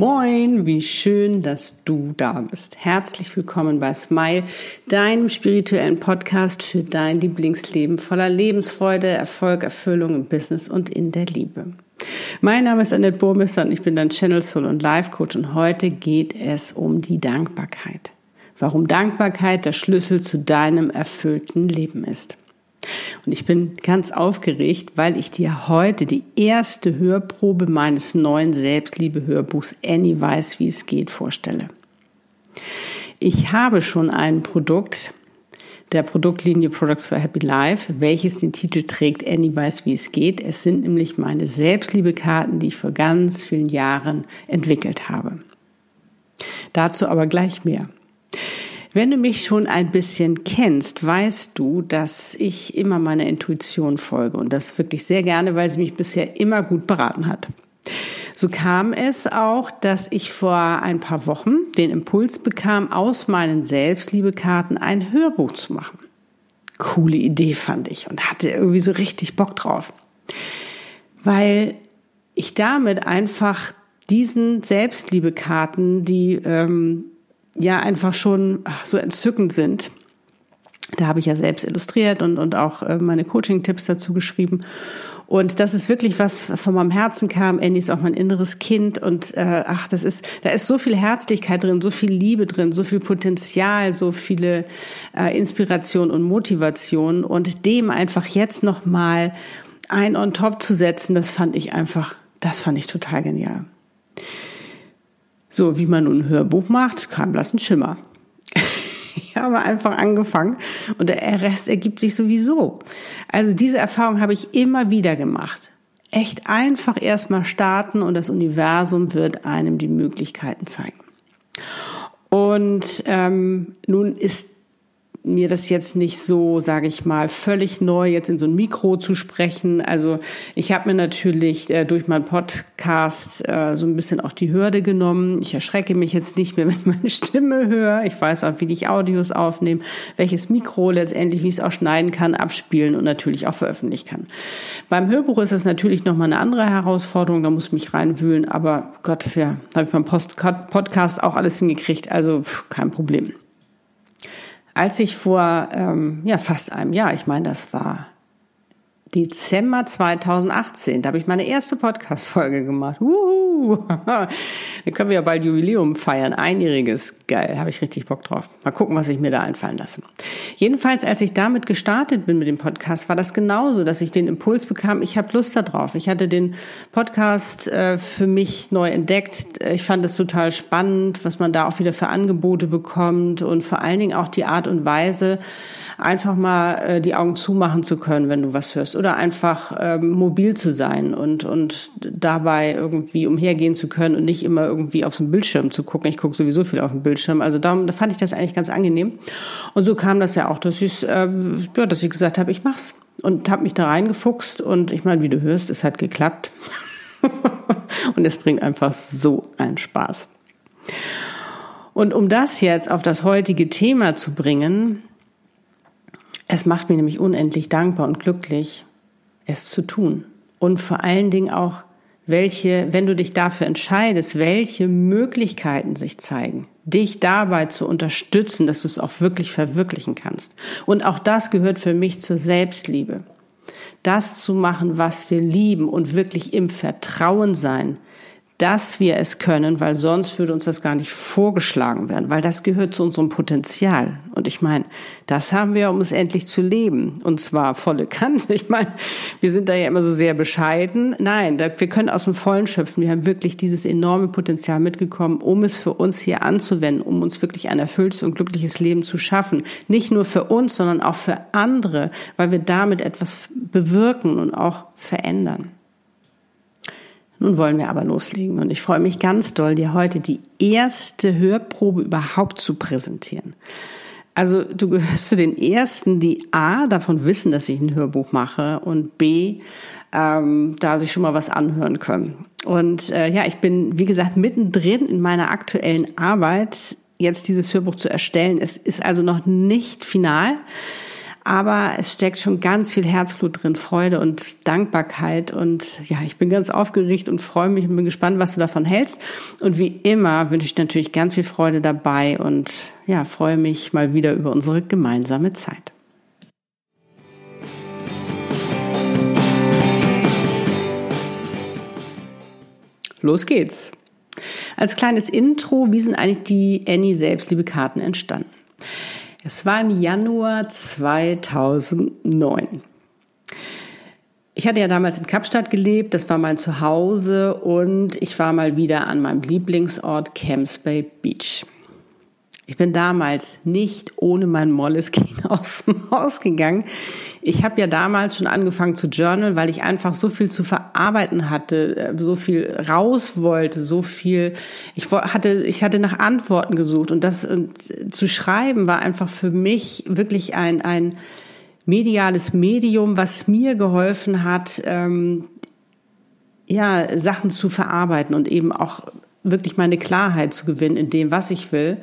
Moin, wie schön, dass du da bist. Herzlich willkommen bei Smile, deinem spirituellen Podcast für dein Lieblingsleben voller Lebensfreude, Erfolg, Erfüllung im Business und in der Liebe. Mein Name ist Annette Burmester und ich bin dein Channel Soul und Life Coach und heute geht es um die Dankbarkeit. Warum Dankbarkeit der Schlüssel zu deinem erfüllten Leben ist. Und ich bin ganz aufgeregt, weil ich dir heute die erste Hörprobe meines neuen Selbstliebe-Hörbuchs Annie weiß, wie es geht vorstelle. Ich habe schon ein Produkt der Produktlinie Products for Happy Life, welches den Titel trägt Annie weiß, wie es geht. Es sind nämlich meine Selbstliebekarten, die ich vor ganz vielen Jahren entwickelt habe. Dazu aber gleich mehr. Wenn du mich schon ein bisschen kennst, weißt du, dass ich immer meiner Intuition folge und das wirklich sehr gerne, weil sie mich bisher immer gut beraten hat. So kam es auch, dass ich vor ein paar Wochen den Impuls bekam, aus meinen Selbstliebekarten ein Hörbuch zu machen. Coole Idee fand ich und hatte irgendwie so richtig Bock drauf. Weil ich damit einfach diesen Selbstliebekarten, die ähm, ja einfach schon so entzückend sind. Da habe ich ja selbst illustriert und, und auch äh, meine Coaching-Tipps dazu geschrieben. Und das ist wirklich was von meinem Herzen kam. Andy ist auch mein inneres Kind und äh, ach, das ist, da ist so viel Herzlichkeit drin, so viel Liebe drin, so viel Potenzial, so viele äh, Inspiration und Motivation und dem einfach jetzt noch mal ein on top zu setzen, das fand ich einfach, das fand ich total genial. So, wie man nun ein Hörbuch macht, kein blassen Schimmer. ich habe einfach angefangen und der Rest ergibt sich sowieso. Also diese Erfahrung habe ich immer wieder gemacht. Echt einfach erstmal starten und das Universum wird einem die Möglichkeiten zeigen. Und ähm, nun ist mir das jetzt nicht so, sage ich mal, völlig neu, jetzt in so ein Mikro zu sprechen. Also ich habe mir natürlich äh, durch meinen Podcast äh, so ein bisschen auch die Hürde genommen. Ich erschrecke mich jetzt nicht mehr, wenn ich meine Stimme höre. Ich weiß auch, wie ich Audios aufnehme, welches Mikro letztendlich, wie ich es auch schneiden kann, abspielen und natürlich auch veröffentlichen kann. Beim Hörbuch ist es natürlich nochmal eine andere Herausforderung, da muss ich mich reinwühlen, aber Gott, ja, habe ich beim Post Podcast auch alles hingekriegt, also pff, kein Problem. Als ich vor ähm, ja, fast einem Jahr, ich meine, das war Dezember 2018. Da habe ich meine erste Podcast-Folge gemacht. Uhu. Da können wir ja bald Jubiläum feiern. Einjähriges. Geil. Habe ich richtig Bock drauf. Mal gucken, was ich mir da einfallen lasse. Jedenfalls, als ich damit gestartet bin mit dem Podcast, war das genauso, dass ich den Impuls bekam, ich habe Lust darauf. Ich hatte den Podcast äh, für mich neu entdeckt. Ich fand es total spannend, was man da auch wieder für Angebote bekommt und vor allen Dingen auch die Art und Weise, einfach mal äh, die Augen zumachen zu können, wenn du was hörst. Oder einfach ähm, mobil zu sein und, und dabei irgendwie umhergehen zu können und nicht immer irgendwie auf so einen Bildschirm zu gucken. Ich gucke sowieso viel auf den Bildschirm. Also darum, da fand ich das eigentlich ganz angenehm. Und so kam das ja auch, dass ich, äh, ja, dass ich gesagt habe, ich mach's. Und habe mich da reingefuchst und ich meine, wie du hörst, es hat geklappt. und es bringt einfach so einen Spaß. Und um das jetzt auf das heutige Thema zu bringen, es macht mich nämlich unendlich dankbar und glücklich, es zu tun. Und vor allen Dingen auch, welche, wenn du dich dafür entscheidest, welche Möglichkeiten sich zeigen, dich dabei zu unterstützen, dass du es auch wirklich verwirklichen kannst. Und auch das gehört für mich zur Selbstliebe. Das zu machen, was wir lieben und wirklich im Vertrauen sein, dass wir es können, weil sonst würde uns das gar nicht vorgeschlagen werden, weil das gehört zu unserem Potenzial. Und ich meine, das haben wir, um es endlich zu leben. Und zwar volle Kanne. Ich meine, wir sind da ja immer so sehr bescheiden. Nein, wir können aus dem Vollen schöpfen. Wir haben wirklich dieses enorme Potenzial mitgekommen, um es für uns hier anzuwenden, um uns wirklich ein erfülltes und glückliches Leben zu schaffen. Nicht nur für uns, sondern auch für andere, weil wir damit etwas bewirken und auch verändern. Nun wollen wir aber loslegen und ich freue mich ganz doll, dir heute die erste Hörprobe überhaupt zu präsentieren. Also du gehörst zu den ersten, die A davon wissen, dass ich ein Hörbuch mache und B ähm, da sich schon mal was anhören können. Und äh, ja, ich bin wie gesagt mittendrin in meiner aktuellen Arbeit, jetzt dieses Hörbuch zu erstellen. Es ist also noch nicht final. Aber es steckt schon ganz viel Herzblut drin, Freude und Dankbarkeit. Und ja, ich bin ganz aufgeregt und freue mich und bin gespannt, was du davon hältst. Und wie immer wünsche ich natürlich ganz viel Freude dabei und ja, freue mich mal wieder über unsere gemeinsame Zeit. Los geht's. Als kleines Intro, wie sind eigentlich die Annie Selbstliebe-Karten entstanden? Es war im Januar 2009. Ich hatte ja damals in Kapstadt gelebt, das war mein Zuhause und ich war mal wieder an meinem Lieblingsort Camps Bay Beach. Ich bin damals nicht ohne mein Molleskin aus dem Haus gegangen. Ich habe ja damals schon angefangen zu journal, weil ich einfach so viel zu verarbeiten hatte, äh, so viel raus wollte, so viel. Ich hatte, ich hatte nach Antworten gesucht und das und zu schreiben war einfach für mich wirklich ein ein mediales Medium, was mir geholfen hat, ähm, ja Sachen zu verarbeiten und eben auch wirklich meine Klarheit zu gewinnen in dem, was ich will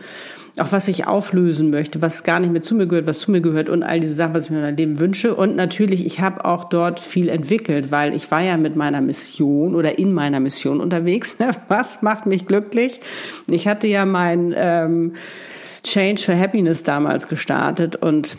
auch was ich auflösen möchte, was gar nicht mehr zu mir gehört, was zu mir gehört und all diese Sachen, was ich mir in meinem Leben wünsche. Und natürlich, ich habe auch dort viel entwickelt, weil ich war ja mit meiner Mission oder in meiner Mission unterwegs. Was macht mich glücklich? Ich hatte ja mein ähm, Change for Happiness damals gestartet und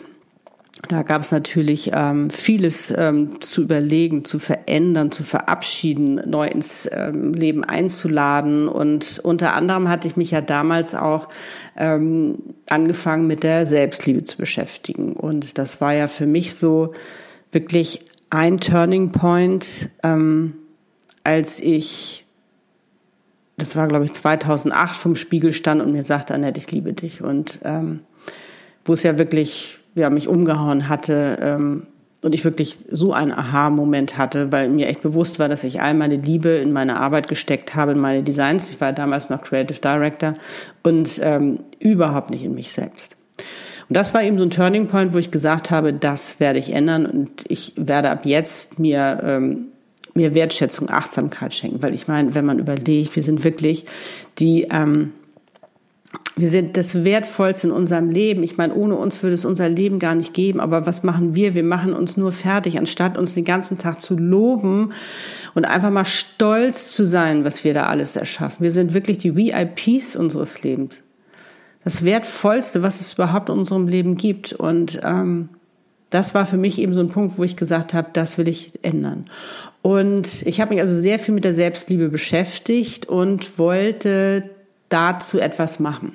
da gab es natürlich ähm, vieles ähm, zu überlegen, zu verändern, zu verabschieden, neu ins ähm, Leben einzuladen. Und unter anderem hatte ich mich ja damals auch ähm, angefangen mit der Selbstliebe zu beschäftigen. Und das war ja für mich so wirklich ein Turning Point, ähm, als ich, das war glaube ich 2008, vom Spiegel stand und mir sagte, Annette, ich liebe dich. Und ähm, wo es ja wirklich ja, mich umgehauen hatte ähm, und ich wirklich so einen Aha-Moment hatte, weil mir echt bewusst war, dass ich all meine Liebe in meine Arbeit gesteckt habe, in meine Designs. Ich war damals noch Creative Director und ähm, überhaupt nicht in mich selbst. Und das war eben so ein Turning Point, wo ich gesagt habe, das werde ich ändern und ich werde ab jetzt mir ähm, mir Wertschätzung, Achtsamkeit schenken, weil ich meine, wenn man überlegt, wir sind wirklich die ähm, wir sind das Wertvollste in unserem Leben. Ich meine, ohne uns würde es unser Leben gar nicht geben. Aber was machen wir? Wir machen uns nur fertig, anstatt uns den ganzen Tag zu loben und einfach mal stolz zu sein, was wir da alles erschaffen. Wir sind wirklich die VIPs unseres Lebens. Das Wertvollste, was es überhaupt in unserem Leben gibt. Und ähm, das war für mich eben so ein Punkt, wo ich gesagt habe, das will ich ändern. Und ich habe mich also sehr viel mit der Selbstliebe beschäftigt und wollte dazu etwas machen.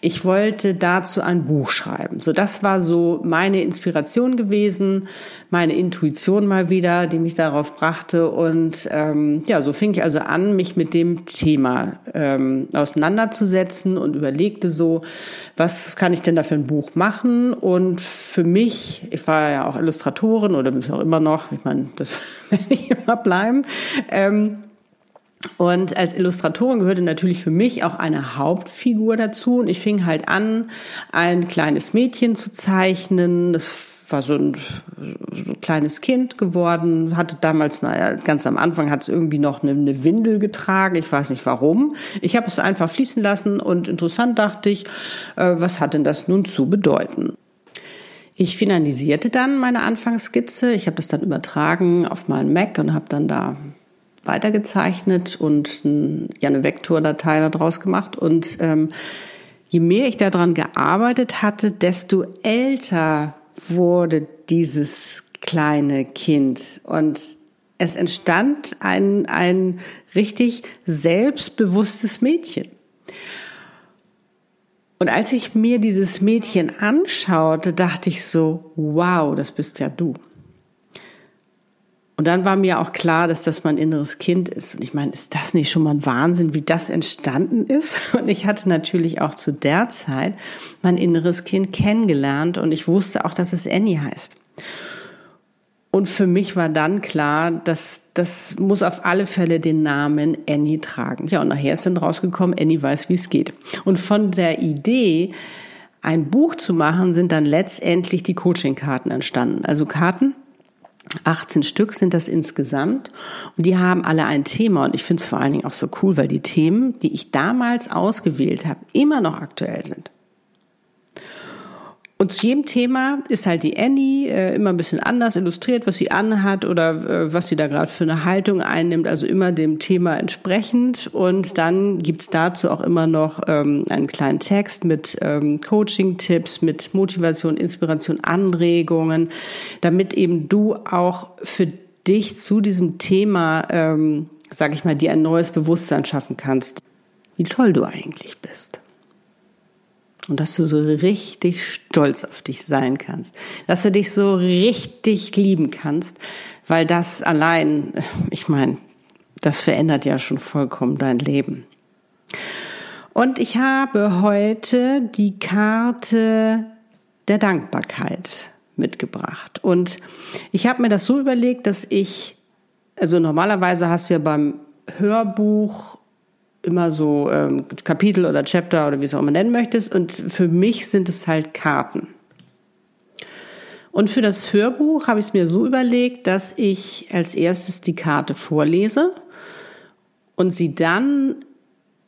Ich wollte dazu ein Buch schreiben. So, das war so meine Inspiration gewesen, meine Intuition mal wieder, die mich darauf brachte. Und ähm, ja, so fing ich also an, mich mit dem Thema ähm, auseinanderzusetzen und überlegte so, was kann ich denn da für ein Buch machen? Und für mich, ich war ja auch Illustratorin oder bin auch immer noch, ich meine, das werde ich immer bleiben. Ähm, und als Illustratorin gehörte natürlich für mich auch eine Hauptfigur dazu. Und ich fing halt an, ein kleines Mädchen zu zeichnen. Das war so ein, so ein kleines Kind geworden, hatte damals, naja, ganz am Anfang hat es irgendwie noch eine, eine, Windel getragen, ich weiß nicht warum. Ich habe es einfach fließen lassen und interessant dachte ich, äh, was hat denn das nun zu bedeuten? Ich finalisierte dann meine Anfangsskizze, ich habe das dann übertragen auf meinen Mac und habe dann da weitergezeichnet und ja eine Vektordatei daraus gemacht. Und ähm, je mehr ich daran gearbeitet hatte, desto älter wurde dieses kleine Kind. Und es entstand ein, ein richtig selbstbewusstes Mädchen. Und als ich mir dieses Mädchen anschaute, dachte ich so, wow, das bist ja du. Und dann war mir auch klar, dass das mein inneres Kind ist. Und ich meine, ist das nicht schon mal ein Wahnsinn, wie das entstanden ist? Und ich hatte natürlich auch zu der Zeit mein inneres Kind kennengelernt und ich wusste auch, dass es Annie heißt. Und für mich war dann klar, dass das muss auf alle Fälle den Namen Annie tragen. Ja, und nachher ist dann rausgekommen, Annie weiß, wie es geht. Und von der Idee, ein Buch zu machen, sind dann letztendlich die Coaching-Karten entstanden. Also Karten, 18 Stück sind das insgesamt und die haben alle ein Thema und ich finde es vor allen Dingen auch so cool, weil die Themen, die ich damals ausgewählt habe, immer noch aktuell sind. Und zu jedem Thema ist halt die Annie äh, immer ein bisschen anders illustriert, was sie anhat oder äh, was sie da gerade für eine Haltung einnimmt, also immer dem Thema entsprechend. Und dann gibt's dazu auch immer noch ähm, einen kleinen Text mit ähm, Coaching-Tipps, mit Motivation, Inspiration, Anregungen, damit eben du auch für dich zu diesem Thema, ähm, sag ich mal, dir ein neues Bewusstsein schaffen kannst, wie toll du eigentlich bist. Und dass du so richtig stolz auf dich sein kannst. Dass du dich so richtig lieben kannst, weil das allein, ich meine, das verändert ja schon vollkommen dein Leben. Und ich habe heute die Karte der Dankbarkeit mitgebracht. Und ich habe mir das so überlegt, dass ich, also normalerweise hast du ja beim Hörbuch immer so ähm, Kapitel oder Chapter oder wie es auch immer nennen möchtest. Und für mich sind es halt Karten. Und für das Hörbuch habe ich es mir so überlegt, dass ich als erstes die Karte vorlese und sie dann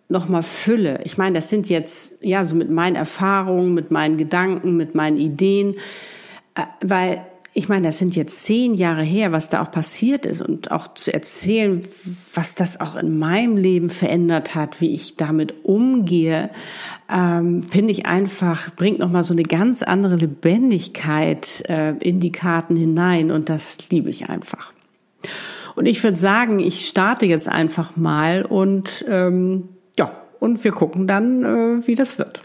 nochmal fülle. Ich meine, das sind jetzt, ja, so mit meinen Erfahrungen, mit meinen Gedanken, mit meinen Ideen, äh, weil ich meine, das sind jetzt zehn Jahre her, was da auch passiert ist und auch zu erzählen, was das auch in meinem Leben verändert hat, wie ich damit umgehe, ähm, finde ich einfach, bringt nochmal so eine ganz andere Lebendigkeit äh, in die Karten hinein und das liebe ich einfach. Und ich würde sagen, ich starte jetzt einfach mal und ähm, ja, und wir gucken dann, äh, wie das wird.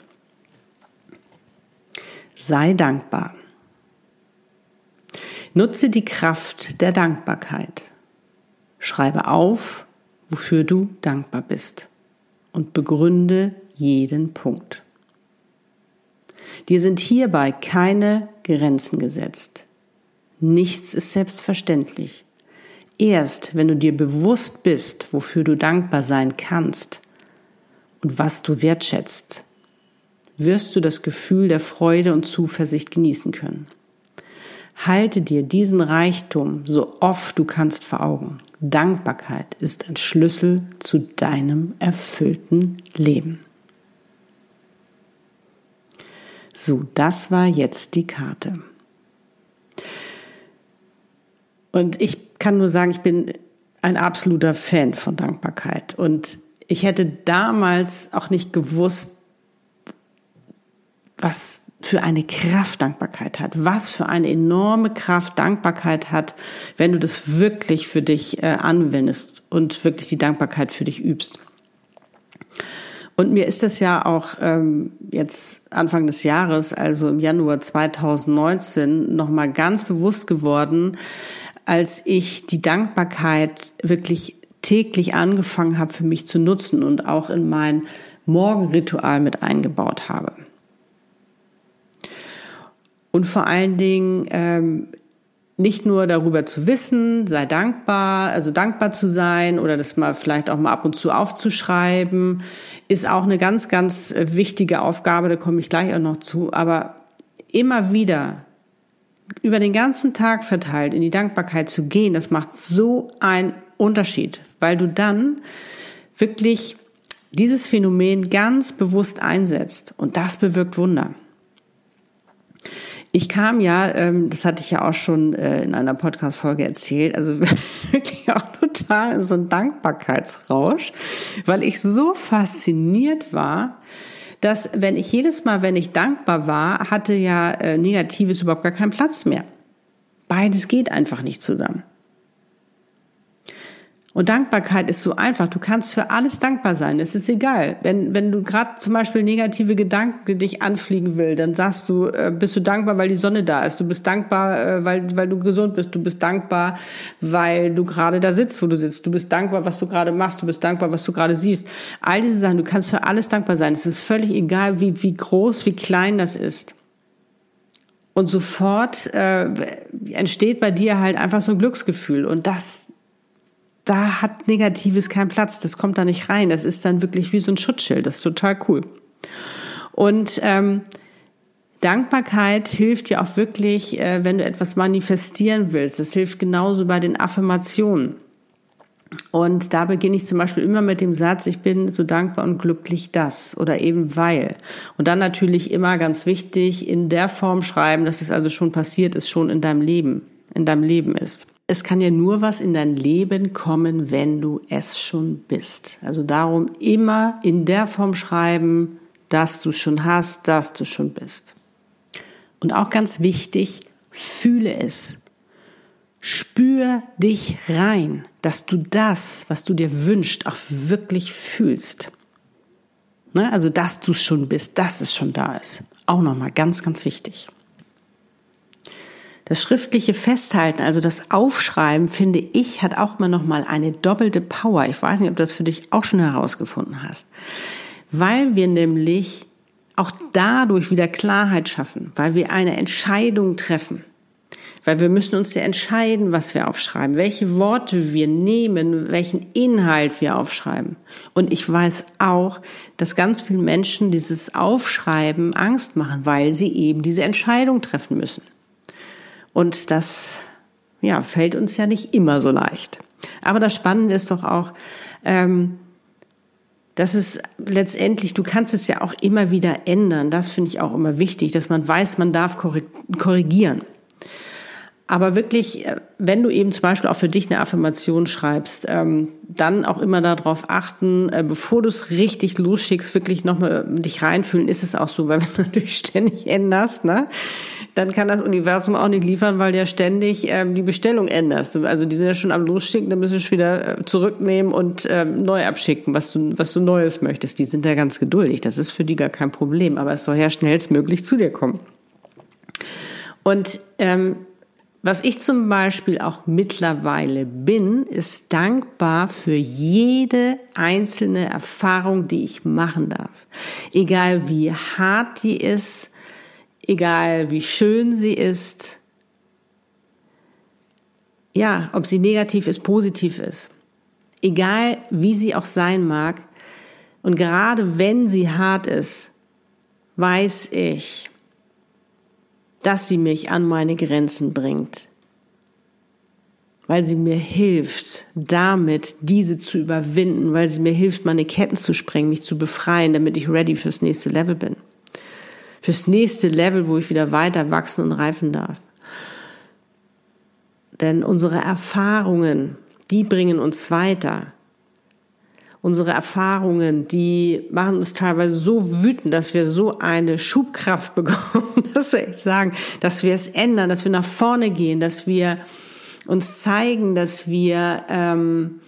Sei dankbar. Nutze die Kraft der Dankbarkeit. Schreibe auf, wofür du dankbar bist und begründe jeden Punkt. Dir sind hierbei keine Grenzen gesetzt. Nichts ist selbstverständlich. Erst wenn du dir bewusst bist, wofür du dankbar sein kannst und was du wertschätzt, wirst du das Gefühl der Freude und Zuversicht genießen können. Halte dir diesen Reichtum so oft du kannst vor Augen. Dankbarkeit ist ein Schlüssel zu deinem erfüllten Leben. So, das war jetzt die Karte. Und ich kann nur sagen, ich bin ein absoluter Fan von Dankbarkeit. Und ich hätte damals auch nicht gewusst, was für eine Kraft Dankbarkeit hat, was für eine enorme Kraft Dankbarkeit hat, wenn du das wirklich für dich äh, anwendest und wirklich die Dankbarkeit für dich übst. Und mir ist das ja auch ähm, jetzt Anfang des Jahres, also im Januar 2019, nochmal ganz bewusst geworden, als ich die Dankbarkeit wirklich täglich angefangen habe für mich zu nutzen und auch in mein Morgenritual mit eingebaut habe. Und vor allen Dingen ähm, nicht nur darüber zu wissen, sei dankbar, also dankbar zu sein oder das mal vielleicht auch mal ab und zu aufzuschreiben, ist auch eine ganz, ganz wichtige Aufgabe, da komme ich gleich auch noch zu, aber immer wieder über den ganzen Tag verteilt in die Dankbarkeit zu gehen, das macht so einen Unterschied, weil du dann wirklich dieses Phänomen ganz bewusst einsetzt und das bewirkt Wunder. Ich kam ja, ähm, das hatte ich ja auch schon äh, in einer Podcast-Folge erzählt, also wirklich auch total so ein Dankbarkeitsrausch, weil ich so fasziniert war, dass wenn ich jedes Mal, wenn ich dankbar war, hatte ja äh, Negatives überhaupt gar keinen Platz mehr. Beides geht einfach nicht zusammen. Und Dankbarkeit ist so einfach. Du kannst für alles dankbar sein. Es ist egal. Wenn, wenn du gerade zum Beispiel negative Gedanken dich anfliegen will, dann sagst du, äh, bist du dankbar, weil die Sonne da ist. Du bist dankbar, äh, weil, weil du gesund bist. Du bist dankbar, weil du gerade da sitzt, wo du sitzt. Du bist dankbar, was du gerade machst. Du bist dankbar, was du gerade siehst. All diese Sachen, du kannst für alles dankbar sein. Es ist völlig egal, wie, wie groß, wie klein das ist. Und sofort äh, entsteht bei dir halt einfach so ein Glücksgefühl. Und das, da hat Negatives keinen Platz, das kommt da nicht rein. Das ist dann wirklich wie so ein Schutzschild, das ist total cool. Und ähm, Dankbarkeit hilft ja auch wirklich, äh, wenn du etwas manifestieren willst. Das hilft genauso bei den Affirmationen. Und da beginne ich zum Beispiel immer mit dem Satz, ich bin so dankbar und glücklich das oder eben weil. Und dann natürlich immer ganz wichtig, in der Form schreiben, dass es also schon passiert ist, schon in deinem Leben, in deinem Leben ist. Es kann ja nur was in dein Leben kommen, wenn du es schon bist. Also darum immer in der Form schreiben, dass du schon hast, dass du schon bist. Und auch ganz wichtig, fühle es. Spür dich rein, dass du das, was du dir wünschst, auch wirklich fühlst. Ne? Also, dass du es schon bist, dass es schon da ist. Auch nochmal ganz, ganz wichtig. Das schriftliche Festhalten, also das Aufschreiben, finde ich, hat auch immer nochmal eine doppelte Power. Ich weiß nicht, ob du das für dich auch schon herausgefunden hast. Weil wir nämlich auch dadurch wieder Klarheit schaffen, weil wir eine Entscheidung treffen. Weil wir müssen uns ja entscheiden, was wir aufschreiben, welche Worte wir nehmen, welchen Inhalt wir aufschreiben. Und ich weiß auch, dass ganz viele Menschen dieses Aufschreiben Angst machen, weil sie eben diese Entscheidung treffen müssen. Und das, ja, fällt uns ja nicht immer so leicht. Aber das Spannende ist doch auch, ähm, dass es letztendlich, du kannst es ja auch immer wieder ändern. Das finde ich auch immer wichtig, dass man weiß, man darf korrigieren. Aber wirklich, äh, wenn du eben zum Beispiel auch für dich eine Affirmation schreibst, ähm, dann auch immer darauf achten, äh, bevor du es richtig losschickst, wirklich nochmal äh, dich reinfühlen, ist es auch so, weil wenn du natürlich ständig änderst, ne, dann kann das Universum auch nicht liefern, weil der ständig ähm, die Bestellung änderst. Also die sind ja schon am Losschicken, dann müssen du wieder äh, zurücknehmen und ähm, neu abschicken, was du, was du Neues möchtest. Die sind ja ganz geduldig, das ist für die gar kein Problem, aber es soll ja schnellstmöglich zu dir kommen. Und ähm, was ich zum Beispiel auch mittlerweile bin, ist dankbar für jede einzelne Erfahrung, die ich machen darf. Egal wie hart die ist, egal wie schön sie ist, ja, ob sie negativ ist, positiv ist, egal wie sie auch sein mag, und gerade wenn sie hart ist, weiß ich, dass sie mich an meine Grenzen bringt, weil sie mir hilft, damit diese zu überwinden, weil sie mir hilft, meine Ketten zu sprengen, mich zu befreien, damit ich ready fürs nächste Level bin. Fürs nächste Level, wo ich wieder weiter wachsen und reifen darf. Denn unsere Erfahrungen, die bringen uns weiter unsere Erfahrungen, die machen uns teilweise so wütend, dass wir so eine Schubkraft bekommen, dass wir echt sagen, dass wir es ändern, dass wir nach vorne gehen, dass wir uns zeigen, dass wir ähm,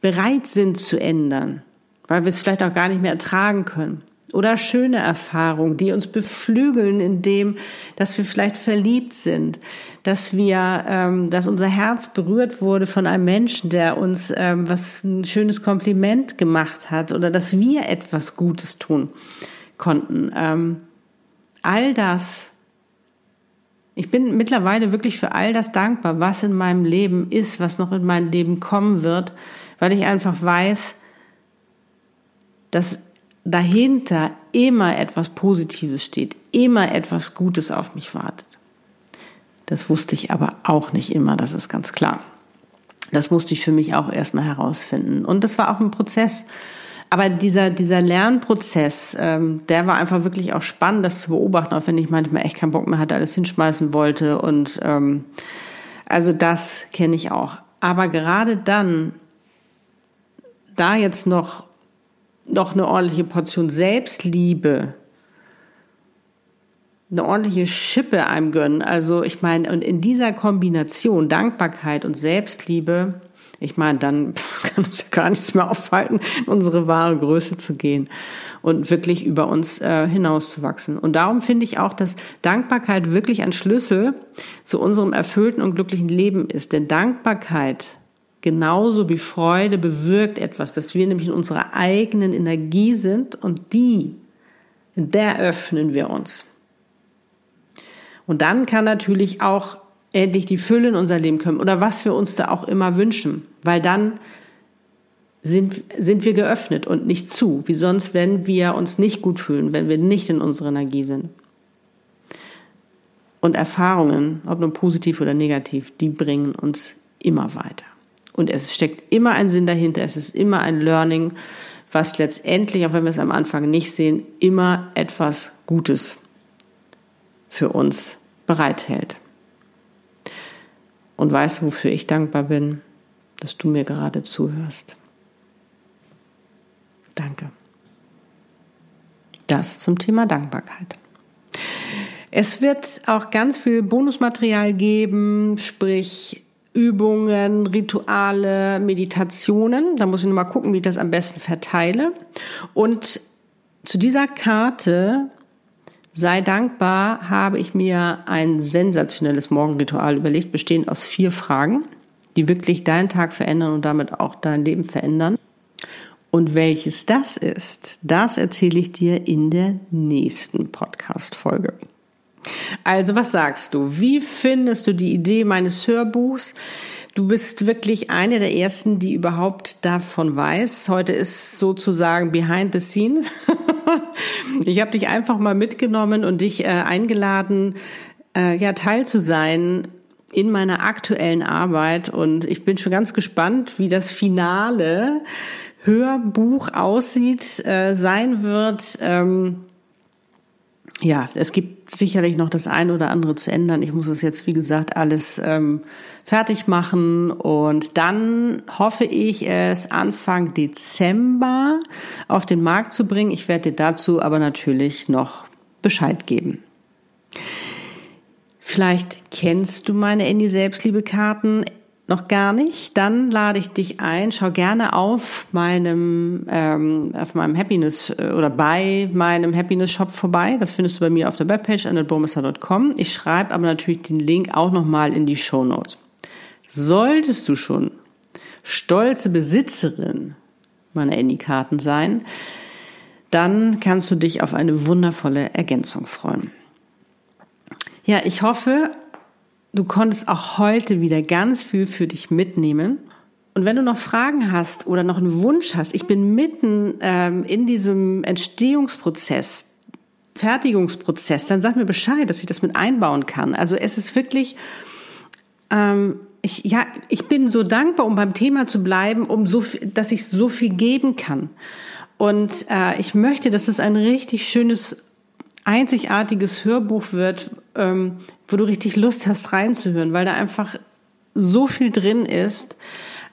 bereit sind zu ändern, weil wir es vielleicht auch gar nicht mehr ertragen können oder schöne Erfahrungen, die uns beflügeln in dem, dass wir vielleicht verliebt sind, dass wir, ähm, dass unser Herz berührt wurde von einem Menschen, der uns ähm, was ein schönes Kompliment gemacht hat oder dass wir etwas Gutes tun konnten. Ähm, all das. Ich bin mittlerweile wirklich für all das dankbar, was in meinem Leben ist, was noch in mein Leben kommen wird, weil ich einfach weiß, dass dahinter immer etwas Positives steht, immer etwas Gutes auf mich wartet. Das wusste ich aber auch nicht immer, das ist ganz klar. Das musste ich für mich auch erstmal herausfinden. Und das war auch ein Prozess. Aber dieser, dieser Lernprozess, ähm, der war einfach wirklich auch spannend, das zu beobachten, auch wenn ich manchmal echt keinen Bock mehr hatte, alles hinschmeißen wollte. Und ähm, also das kenne ich auch. Aber gerade dann, da jetzt noch noch eine ordentliche Portion Selbstliebe, eine ordentliche Schippe einem gönnen. Also ich meine, und in dieser Kombination Dankbarkeit und Selbstliebe, ich meine, dann kann uns ja gar nichts mehr aufhalten, in unsere wahre Größe zu gehen und wirklich über uns äh, hinauszuwachsen. Und darum finde ich auch, dass Dankbarkeit wirklich ein Schlüssel zu unserem erfüllten und glücklichen Leben ist. Denn Dankbarkeit genauso wie Freude bewirkt etwas, dass wir nämlich in unserer eigenen Energie sind und die, der öffnen wir uns. Und dann kann natürlich auch endlich die Fülle in unser Leben kommen oder was wir uns da auch immer wünschen, weil dann sind, sind wir geöffnet und nicht zu, wie sonst, wenn wir uns nicht gut fühlen, wenn wir nicht in unserer Energie sind. Und Erfahrungen, ob nun positiv oder negativ, die bringen uns immer weiter. Und es steckt immer ein Sinn dahinter, es ist immer ein Learning, was letztendlich, auch wenn wir es am Anfang nicht sehen, immer etwas Gutes für uns bereithält. Und weißt du, wofür ich dankbar bin? Dass du mir gerade zuhörst. Danke. Das zum Thema Dankbarkeit. Es wird auch ganz viel Bonusmaterial geben, sprich Übungen, Rituale, Meditationen. Da muss ich nochmal gucken, wie ich das am besten verteile. Und zu dieser Karte Sei dankbar habe ich mir ein sensationelles Morgenritual überlegt, bestehend aus vier Fragen, die wirklich deinen Tag verändern und damit auch dein Leben verändern. Und welches das ist, das erzähle ich dir in der nächsten Podcast-Folge. Also, was sagst du? Wie findest du die Idee meines Hörbuchs? Du bist wirklich eine der ersten, die überhaupt davon weiß. Heute ist sozusagen behind the scenes. ich habe dich einfach mal mitgenommen und dich äh, eingeladen, äh, ja, Teil zu sein in meiner aktuellen Arbeit. Und ich bin schon ganz gespannt, wie das Finale Hörbuch aussieht, äh, sein wird. Ähm, ja, es gibt sicherlich noch das eine oder andere zu ändern. Ich muss es jetzt, wie gesagt, alles ähm, fertig machen und dann hoffe ich, es Anfang Dezember auf den Markt zu bringen. Ich werde dir dazu aber natürlich noch Bescheid geben. Vielleicht kennst du meine Andy Selbstliebe-Karten noch gar nicht, dann lade ich dich ein. Schau gerne auf meinem ähm, auf meinem Happiness äh, oder bei meinem Happiness Shop vorbei. Das findest du bei mir auf der Webpage annetburmesser.com. Ich schreibe aber natürlich den Link auch nochmal in die Show Notes. Solltest du schon stolze Besitzerin meiner Andy-Karten sein, dann kannst du dich auf eine wundervolle Ergänzung freuen. Ja, ich hoffe, du konntest auch heute wieder ganz viel für dich mitnehmen. Und wenn du noch Fragen hast oder noch einen Wunsch hast, ich bin mitten ähm, in diesem Entstehungsprozess, Fertigungsprozess, dann sag mir Bescheid, dass ich das mit einbauen kann. Also es ist wirklich, ähm, ich, ja, ich bin so dankbar, um beim Thema zu bleiben, um so, viel, dass ich so viel geben kann. Und äh, ich möchte, dass es ein richtig schönes einzigartiges Hörbuch wird, ähm, wo du richtig Lust hast reinzuhören, weil da einfach so viel drin ist.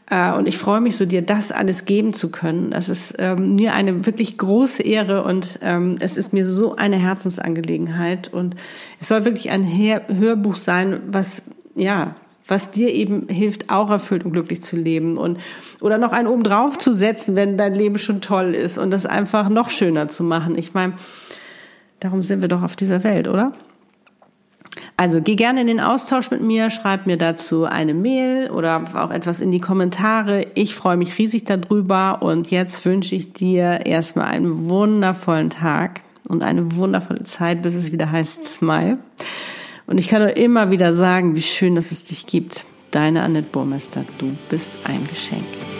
Äh, und ich freue mich so, dir das alles geben zu können. Das ist ähm, mir eine wirklich große Ehre und ähm, es ist mir so eine Herzensangelegenheit. Und es soll wirklich ein Hörbuch sein, was, ja, was dir eben hilft, auch erfüllt und glücklich zu leben und oder noch einen oben drauf zu setzen, wenn dein Leben schon toll ist und das einfach noch schöner zu machen. Ich meine, Darum sind wir doch auf dieser Welt, oder? Also geh gerne in den Austausch mit mir, schreib mir dazu eine Mail oder auch etwas in die Kommentare. Ich freue mich riesig darüber und jetzt wünsche ich dir erstmal einen wundervollen Tag und eine wundervolle Zeit, bis es wieder heißt Smile. Und ich kann nur immer wieder sagen, wie schön, dass es dich gibt. Deine Annette Burmester, du bist ein Geschenk.